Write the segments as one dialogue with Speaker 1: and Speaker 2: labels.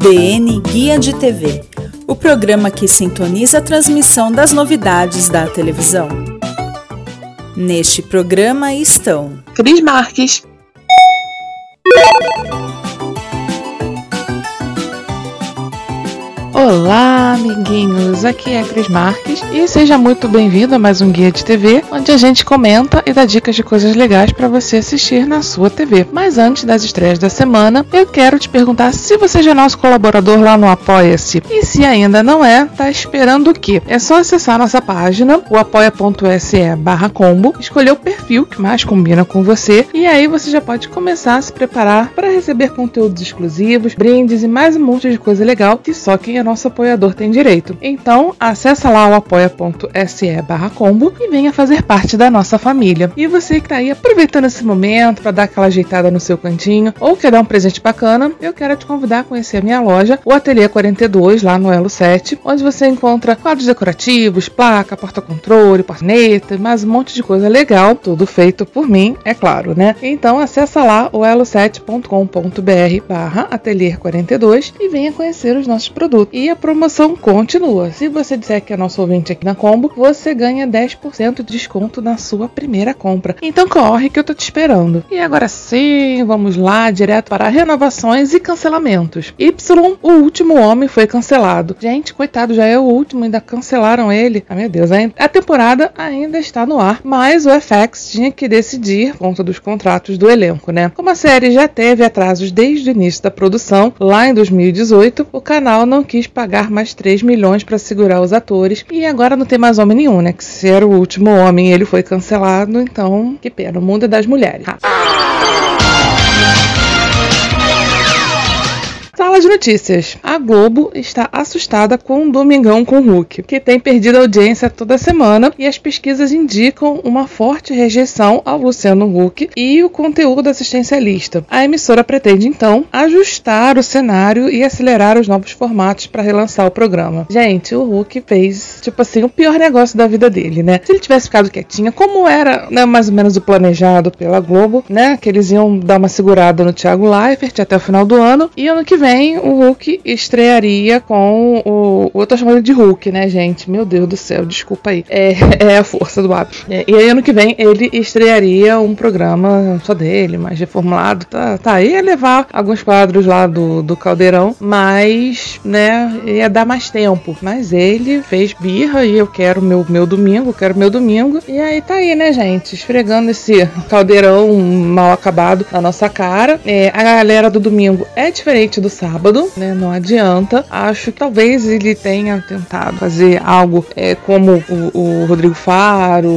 Speaker 1: DN Guia de TV o programa que sintoniza a transmissão das novidades da televisão. Neste programa estão
Speaker 2: Cris Marques, Olá, amiguinhos! Aqui é Cris Marques e seja muito bem-vindo a mais um Guia de TV, onde a gente comenta e dá dicas de coisas legais para você assistir na sua TV. Mas antes das estreias da semana, eu quero te perguntar se você já é nosso colaborador lá no Apoia-se. E se ainda não é, tá esperando o quê? É só acessar nossa página, o apoia.se barra combo, escolher o perfil que mais combina com você e aí você já pode começar a se preparar para receber conteúdos exclusivos, brindes e mais um monte de coisa legal que só quem é nosso apoiador tem direito. Então, acessa lá o apoia.se combo e venha fazer parte da nossa família. E você que está aí aproveitando esse momento para dar aquela ajeitada no seu cantinho ou quer dar um presente bacana, eu quero te convidar a conhecer a minha loja, o Ateliê 42, lá no Elo 7, onde você encontra quadros decorativos, placa, porta-controle, porneta, mais um monte de coisa legal, tudo feito por mim, é claro, né? Então acessa lá o elo7.com.br barra ateliê 42 e venha conhecer os nossos produtos. E a promoção continua. Se você disser que é nosso ouvinte aqui na Combo, você ganha 10% de desconto na sua primeira compra. Então corre que eu tô te esperando. E agora sim, vamos lá direto para renovações e cancelamentos. Y, o último homem, foi cancelado. Gente, coitado, já é o último, ainda cancelaram ele. Ah, meu Deus? A temporada ainda está no ar, mas o FX tinha que decidir conta dos contratos do elenco, né? Como a série já teve atrasos desde o início da produção, lá em 2018, o canal não quis pagar mais 3 milhões para segurar os atores. E agora não tem mais homem nenhum, né? Que se era o último homem ele foi cancelado, então que pena, o mundo é das mulheres. Sala de notícias. A Globo está assustada com o Domingão com Hulk, que tem perdido audiência toda semana e as pesquisas indicam uma forte rejeição ao Luciano Huck e o conteúdo assistencialista. A emissora pretende então ajustar o cenário e acelerar os novos formatos para relançar o programa. Gente, o Hulk fez, tipo assim, o pior negócio da vida dele, né? Se ele tivesse ficado quietinho, como era né, mais ou menos o planejado pela Globo, né? Que eles iam dar uma segurada no Thiago Leifert até o final do ano e ano que vem o Hulk estrearia com o. Eu tô chamando de Hulk, né, gente? Meu Deus do céu, desculpa aí. É, é a força do hábito. É, e aí, ano que vem, ele estrearia um programa só dele, mais reformulado. Tá, tá ia levar alguns quadros lá do, do Caldeirão, mas, né, ia dar mais tempo. Mas ele fez birra e eu quero meu, meu domingo, quero meu domingo. E aí tá aí, né, gente? Esfregando esse caldeirão mal acabado na nossa cara. É, a galera do domingo é diferente do sábado, né? Não adianta. Acho que talvez ele tenha tentado fazer algo é, como o, o, Rodrigo Faro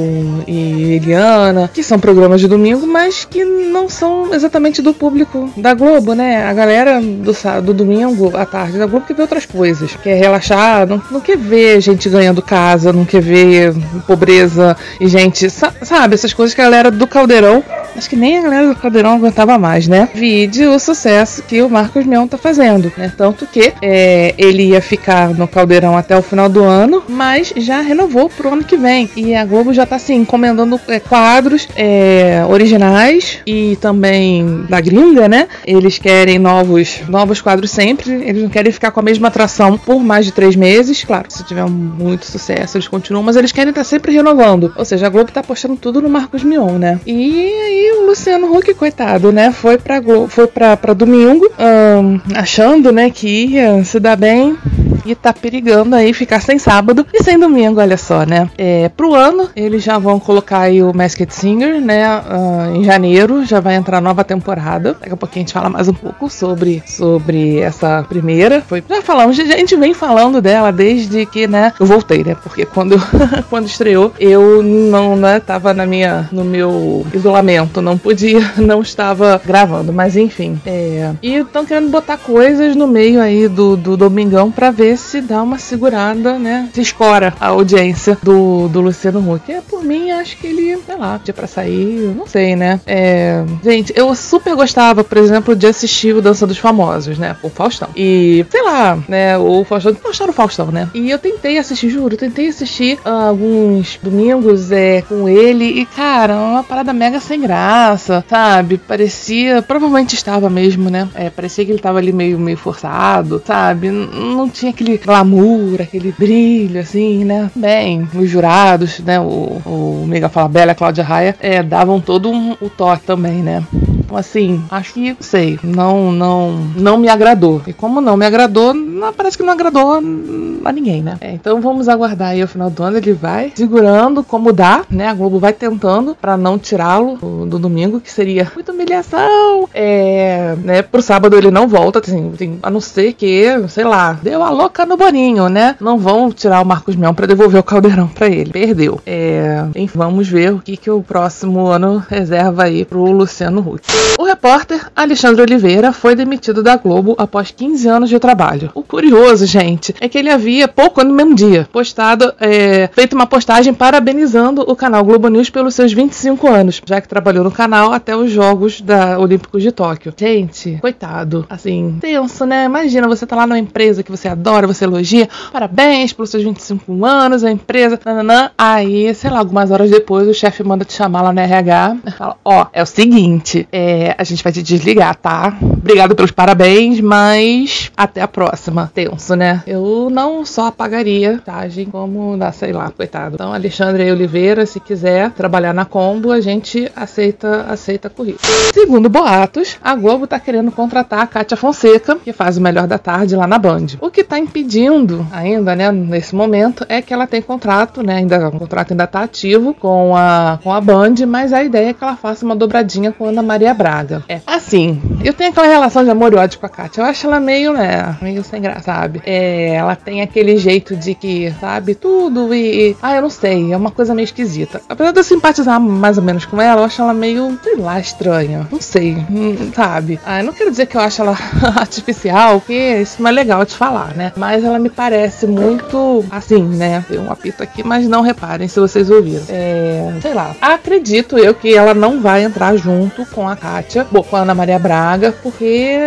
Speaker 2: e Eliana, que são programas de domingo, mas que não são exatamente do público da Globo, né? A galera do, do domingo à tarde da Globo quer ver outras coisas, quer relaxar, não, não quer ver gente ganhando casa, não quer ver pobreza e gente, sabe, essas coisas que a galera do Caldeirão, acho que nem a galera do Caldeirão aguentava mais, né? Vide o sucesso que o Marcos Mion tá fazendo né? Tanto que é, ele ia ficar no Caldeirão até o final do ano, mas já renovou pro ano que vem. E a Globo já tá assim, encomendando é, quadros é, originais e também da gringa, né? Eles querem novos, novos quadros sempre, eles não querem ficar com a mesma atração por mais de três meses. Claro, se tiver muito sucesso, eles continuam, mas eles querem estar tá sempre renovando. Ou seja, a Globo tá apostando tudo no Marcos Mion, né? E aí o Luciano Huck, coitado, né? Foi pra, foi pra, pra domingo. Um, achando, né, que ia se dar bem e tá perigando aí ficar sem sábado e sem domingo, olha só, né? É, pro ano, eles já vão colocar aí o Masked Singer, né? Uh, em janeiro já vai entrar nova temporada. Daqui a pouquinho a gente fala mais um pouco sobre, sobre essa primeira. Foi, já falamos, a gente vem falando dela desde que, né? Eu voltei, né? Porque quando, quando estreou, eu não, né? Tava na minha, no meu isolamento, não podia, não estava gravando, mas enfim. É, e estão querendo botar coisas no meio aí do, do Domingão para ver se dá uma segurada, né? Se escora a audiência do, do Luciano Huck. É, por mim, acho que ele, sei lá, dia pra sair, não sei, né? É, gente, eu super gostava, por exemplo, de assistir o Dança dos Famosos, né? O Faustão. E, sei lá, né? O Faustão, gostaram do Faustão, né? E eu tentei assistir, juro, tentei assistir uh, alguns domingos é, com ele e, cara, uma parada mega sem graça, sabe? Parecia, provavelmente estava mesmo, né? É, parecia que ele tava ali meio, meio forçado, sabe? Não tinha aquele glamour, aquele brilho, assim, né? Bem, os jurados, né? O, o Mega Fala Bela, a Cláudia Raia, é, davam todo um, o toque também, né? Então, assim, acho que, sei, não, não, não me agradou. E como não me agradou, não, parece que não agradou a ninguém, né? É, então vamos aguardar aí o final do ano. Ele vai segurando como dá, né? A Globo vai tentando para não tirá-lo do, do, domingo, que seria muita humilhação. É, né? Pro sábado ele não volta, assim, assim, a não ser que, sei lá, deu a louca no Boninho, né? Não vão tirar o Marcos Mion para devolver o caldeirão para ele. Perdeu. É, enfim, vamos ver o que, que o próximo ano reserva aí pro Luciano Huck. O repórter Alexandre Oliveira foi demitido da Globo após 15 anos de trabalho. O curioso, gente, é que ele havia pouco no mesmo dia postado, é, feito uma postagem parabenizando o canal Globo News pelos seus 25 anos, já que trabalhou no canal até os Jogos da Olímpicos de Tóquio. Gente, coitado, assim, tenso, né? Imagina, você tá lá numa empresa que você adora, você elogia, parabéns pelos seus 25 anos, a empresa, nananã. Aí, sei lá, algumas horas depois o chefe manda te chamar lá na RH fala: Ó, oh, é o seguinte, é, a gente vai te desligar, tá? Obrigado pelos parabéns, mas até a próxima. Tenso, né? Eu não só apagaria, tá? Como, sei lá, coitado. Então, Alexandre Oliveira, se quiser trabalhar na Combo, a gente aceita, aceita currículo. Segundo boatos, a Globo tá querendo contratar a Kátia Fonseca, que faz o Melhor da Tarde lá na Band. O que tá impedindo ainda, né, nesse momento, é que ela tem contrato, né, ainda, o contrato ainda tá ativo com a, com a Band, mas a ideia é que ela faça uma dobradinha com a Ana Maria Braga. É, assim, eu tenho aquela relação de amor e ódio com a Kátia. Eu acho ela meio, né, meio sem graça, sabe? É, ela tem aquele jeito de que, sabe, tudo e, Ah, eu não sei, é uma coisa meio esquisita. Apesar de eu simpatizar mais ou menos com ela, eu acho ela meio, sei lá, estranha. Não sei, hum, sabe? Ah, eu não quero dizer que eu acho ela artificial, que isso não é legal de falar, né? Mas ela me parece muito, assim, né? Tem um apito aqui, mas não reparem se vocês ouviram. É, sei lá. Acredito eu que ela não vai entrar junto com a Kátia, bom, com a Ana Maria Braga, porque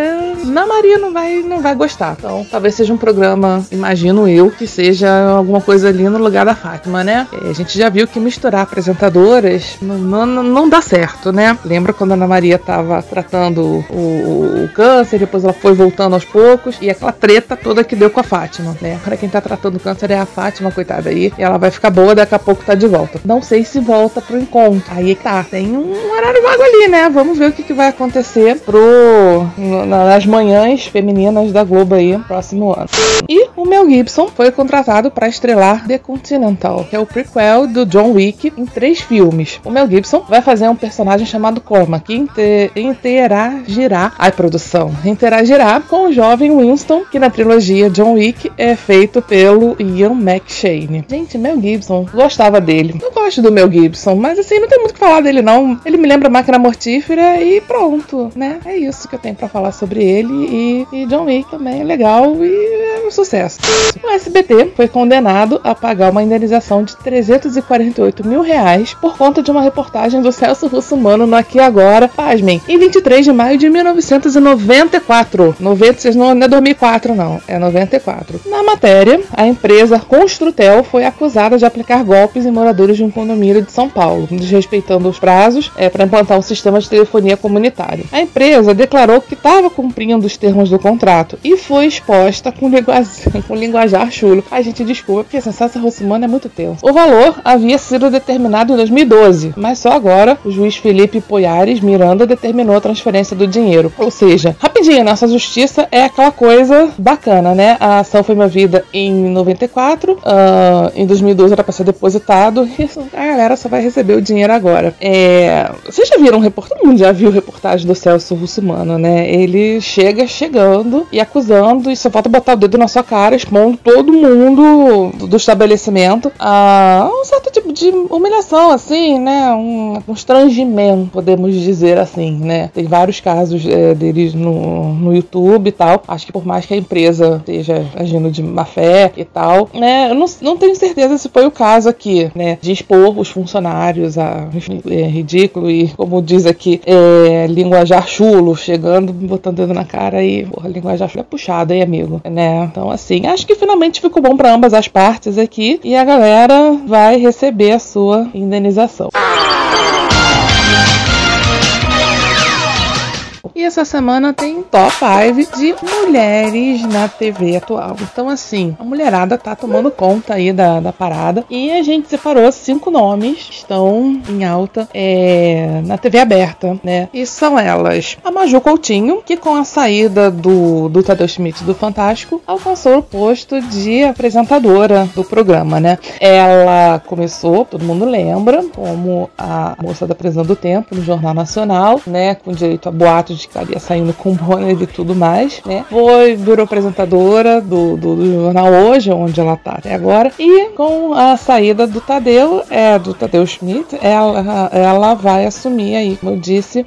Speaker 2: Ana Maria não vai, não vai gostar. Então, talvez seja um programa, imagino eu, que seja alguma coisa ali no lugar da Fátima, né? É, a gente já viu que misturar apresentadoras não, não, não dá certo, né? Lembra quando a Ana Maria tava tratando o, o, câncer, depois ela foi voltando aos poucos, e aquela treta toda que deu com a Fátima, né? Para quem tá tratando o câncer é a Fátima, coitada aí, ela vai ficar boa, daqui a pouco tá de volta. Não sei se volta pro encontro. Aí tá, tem um horário vago ali, né? Vamos ver o que, que vai acontecer pro nas manhãs femininas da Globo aí próximo ano. E o Mel Gibson foi contratado para estrelar The Continental, que é o prequel do John Wick em três filmes. O Mel Gibson vai fazer um personagem chamado Cormac, que inter interagirá, ai produção, interagirá com o jovem Winston, que na trilogia John Wick é feito pelo Ian McShane. Gente, Mel Gibson, gostava dele. Eu gosto do Mel Gibson, mas assim, não tem muito o que falar dele não. Ele me lembra Máquina Mortífera e pronto, né? É isso que eu tenho para falar sobre ele e, e John Wick também é legal e é um sucesso. O SBT foi condenado a pagar uma indenização de 348 mil reais por conta de uma reportagem do Celso Russomano no Aqui Agora, pasmem, em 23 de maio de 1994. 96 não é 2004 não, é 94. Na matéria, a empresa Construtel foi acusada de aplicar golpes em moradores de um condomínio de São Paulo, desrespeitando os prazos é, para implantar um sistema de telefonia comunitário. A empresa declarou que estava cumprindo os termos do contrato e foi exposta com com linguajar chulo. A gente desculpa, porque essa Sassa Rossumano é muito tenso. O valor havia sido determinado em 2012, mas só agora o juiz Felipe Poiares Miranda determinou a transferência do dinheiro. Ou seja, rapidinho, nossa justiça é aquela coisa bacana, né? A ação foi movida em 94, uh, em 2012 era para ser depositado e a galera só vai receber o dinheiro agora. É, vocês já viram, todo mundo já viu reportagem do Celso Russumano, né? Ele chega chegando e acusando e só falta botar o dedo na sua cara, expondo todo mundo do estabelecimento a um certo tipo de humilhação, assim, né? Um constrangimento, podemos dizer assim, né? Tem vários casos é, deles no, no YouTube e tal. Acho que por mais que a empresa esteja agindo de má fé e tal, né? Eu não, não tenho certeza se foi o caso aqui, né? De expor os funcionários a enfim, é ridículo e, como diz aqui, é, linguajar chulo, chegando, botando dedo na cara e, porra, linguajar chulo é puxado, hein, amigo? Né? Então, assim, acho que finalmente ficou bom para ambas as partes aqui e a galera vai receber a sua indenização. E essa semana tem top 5 de mulheres na TV atual. Então, assim, a mulherada tá tomando conta aí da, da parada. E a gente separou cinco nomes que estão em alta é, na TV aberta, né? E são elas a Maju Coutinho, que com a saída do, do Tadeu Schmidt do Fantástico, alcançou o posto de apresentadora do programa, né? Ela começou, todo mundo lembra, como a moça da Prisão do Tempo no Jornal Nacional, né? Com direito a boatos de estaria saindo com Bonner e tudo mais, né? Foi, virou apresentadora do, do, do, jornal Hoje, onde ela tá até agora. E com a saída do Tadeu, é, do Tadeu Schmidt, ela, ela vai assumir aí, como eu disse,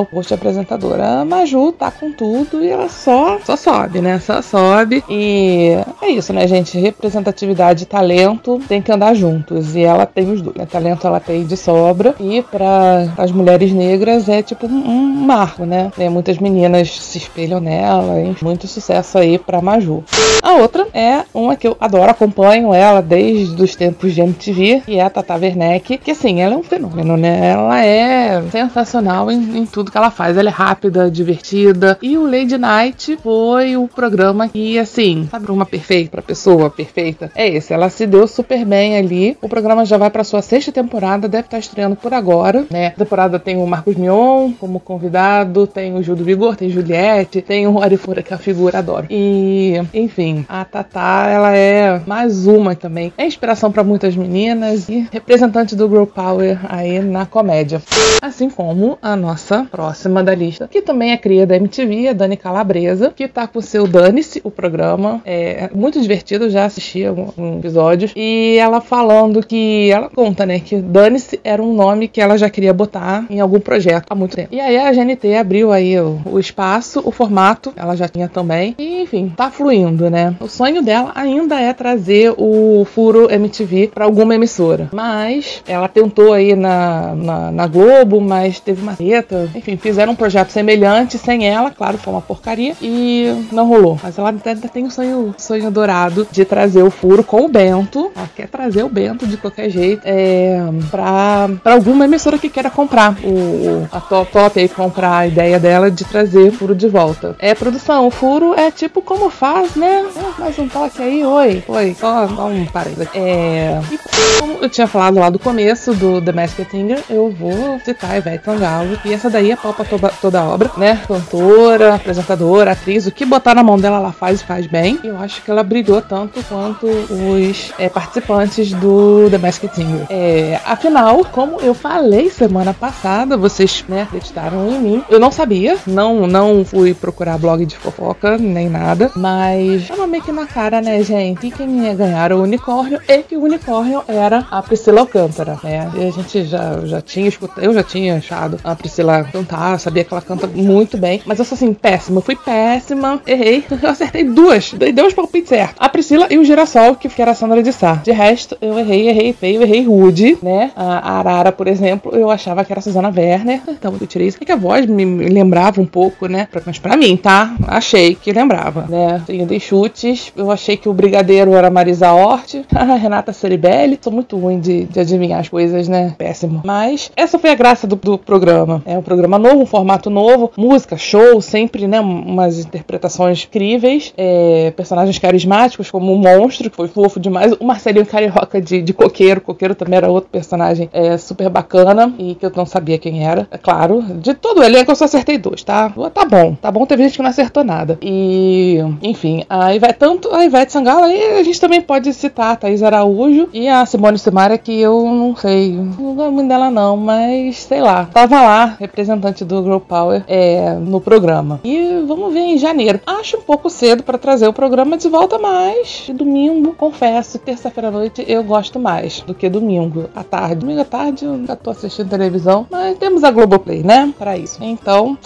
Speaker 2: o posto de apresentadora. A Maju tá com tudo e ela só, só sobe, né? Só sobe. E é isso, né, gente? Representatividade e talento tem que andar juntos. E ela tem os dois. Né? Talento ela tem de sobra. E para as mulheres negras é tipo um, um marco, né? É, muitas meninas se espelham nela, hein? muito sucesso aí pra Maju. A outra é uma que eu adoro, acompanho ela desde os tempos de MTV, que é a Tata Werneck, que assim, ela é um fenômeno, né? Ela é sensacional em, em tudo que ela faz. Ela é rápida, divertida. E o Lady Night foi o programa que, assim, sabe uma perfeita pra pessoa perfeita? É esse. Ela se deu super bem ali. O programa já vai pra sua sexta temporada, deve estar estreando por agora, né? A temporada tem o Marcos Mion como convidado, tem tem o Gil do Vigor, tem Juliette, tem o Arifura, que é a figura, adoro. E, enfim, a Tatá, ela é mais uma também. É inspiração para muitas meninas e representante do Girl Power aí na comédia. Assim como a nossa próxima da lista, que também é cria da MTV, a Dani Calabresa, que tá com o seu Dane-se, o programa. É muito divertido, já assisti alguns episódios. E ela falando que. Ela conta, né, que Dane-se era um nome que ela já queria botar em algum projeto há muito tempo. E aí a GNT abriu aí o, o espaço, o formato, ela já tinha também. E, enfim, tá fluindo, né? O sonho dela ainda é trazer o Furo MTV para alguma emissora. Mas ela tentou aí na, na, na, Globo, mas teve uma treta. Enfim, fizeram um projeto semelhante sem ela, claro, foi uma porcaria. E não rolou. Mas ela ainda tem o sonho, sonho dourado de trazer o Furo com o Bento. Ela quer trazer o Bento de qualquer jeito é, pra alguma emissora que queira comprar o a top, top aí, comprar a ideia dela dela de trazer furo de volta. É produção, furo é tipo como faz, né? É, mais um toque aí, oi, oi, só, só um parênteses. É. E como eu tinha falado lá do começo do The Masked Singer, eu vou citar a Ivete Sangalo. E essa daí é palpa toda, toda a obra, né? Cantora, apresentadora, atriz, o que botar na mão dela ela faz e faz bem. E eu acho que ela brilhou tanto quanto os é, participantes do The Masked Singer. É, afinal, como eu falei semana passada, vocês né, acreditaram em mim, eu não sabia sabia. Não, não fui procurar blog de fofoca, nem nada. Mas tava meio que na cara, né, gente? Quem ia ganhar o unicórnio e que o unicórnio era a Priscila Alcântara, né? E a gente já, já tinha escutado, eu já tinha achado a Priscila cantar, sabia que ela canta muito bem. Mas eu sou assim, péssima. Fui péssima, errei. Eu acertei duas. Dei dois palpites certo. A Priscila e o Girassol, que era a Sandra de Sá. De resto, eu errei, errei feio, errei rude, né? A Arara, por exemplo, eu achava que era a Suzana Werner. Então eu tirei isso. É que a voz me lembrava um pouco, né? Mas pra mim, tá? Achei que lembrava, né? Eu dei chutes eu achei que o brigadeiro era Marisa Hort, a Renata Ceribelli. Sou muito ruim de, de adivinhar as coisas, né? Péssimo. Mas essa foi a graça do, do programa. É um programa novo, um formato novo, música, show, sempre, né? Umas interpretações incríveis, é, personagens carismáticos, como o Monstro, que foi fofo demais. O Marcelinho Carioca de, de Coqueiro. Coqueiro também era outro personagem é, super bacana e que eu não sabia quem era, é claro. De todo o elenco eu só acertei dois, tá? Tá bom, tá bom. Teve gente que não acertou nada. E, enfim, aí vai tanto a Ivete Sangalo, aí a gente também pode citar a Thaís Araújo e a Simone Simaria, que eu não sei, não gosto muito dela não, mas sei lá. Tava lá, representante do Girl Power é, no programa. E vamos ver em janeiro. Acho um pouco cedo para trazer o programa de volta, mas domingo, confesso, terça-feira à noite eu gosto mais do que domingo à tarde. Domingo à tarde eu já tô assistindo televisão, mas temos a Globoplay, né? Para isso. Então,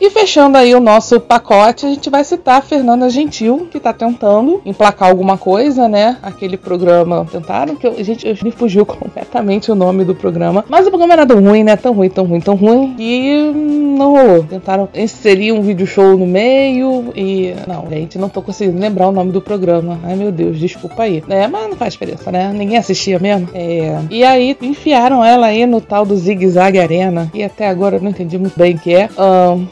Speaker 2: e fechando aí o nosso pacote, a gente vai citar a Fernanda Gentil, que tá tentando emplacar alguma coisa, né? Aquele programa. Tentaram que eu, gente, eu me fugiu completamente o nome do programa. Mas o programa era tão ruim, né? Tão ruim, tão ruim, tão ruim. E não rolou. Tentaram inserir um vídeo show no meio e. Não, gente, não tô conseguindo lembrar o nome do programa. Ai meu Deus, desculpa aí. É, mas não faz diferença, né? Ninguém assistia mesmo. É. E aí enfiaram ela aí no tal do Zig Zag Arena. E até agora eu não entendi muito bem o que é.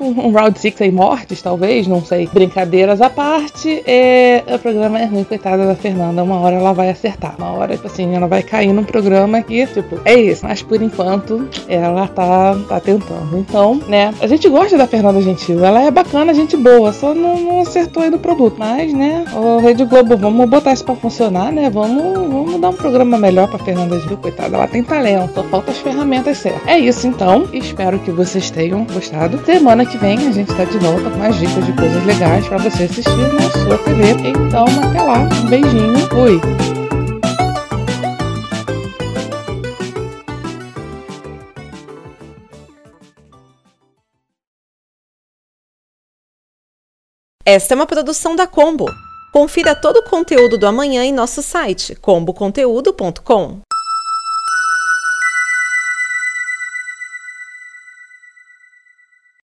Speaker 2: Um, Round 6 aí mortes, talvez, não sei. Brincadeiras à parte. É... O programa é ruim, coitada da Fernanda. Uma hora ela vai acertar. Uma hora, tipo assim, ela vai cair num programa que, tipo, é isso. Mas por enquanto, ela tá, tá tentando. Então, né? A gente gosta da Fernanda Gentil. Ela é bacana, gente boa. Só não, não acertou aí no produto. Mas, né? O Rede Globo, vamos botar isso pra funcionar, né? Vamos, vamos dar um programa melhor pra Fernanda Gentil. Coitada, ela tem talento. Só falta as ferramentas certas. É isso, então. Espero que vocês tenham gostado. Semana que vem a gente tá de volta com mais dicas de coisas legais para você assistir na sua TV. Então, até lá. Um beijinho. Fui.
Speaker 3: Esta é uma produção da Combo. Confira todo o conteúdo do amanhã em nosso site comboconteúdo.com.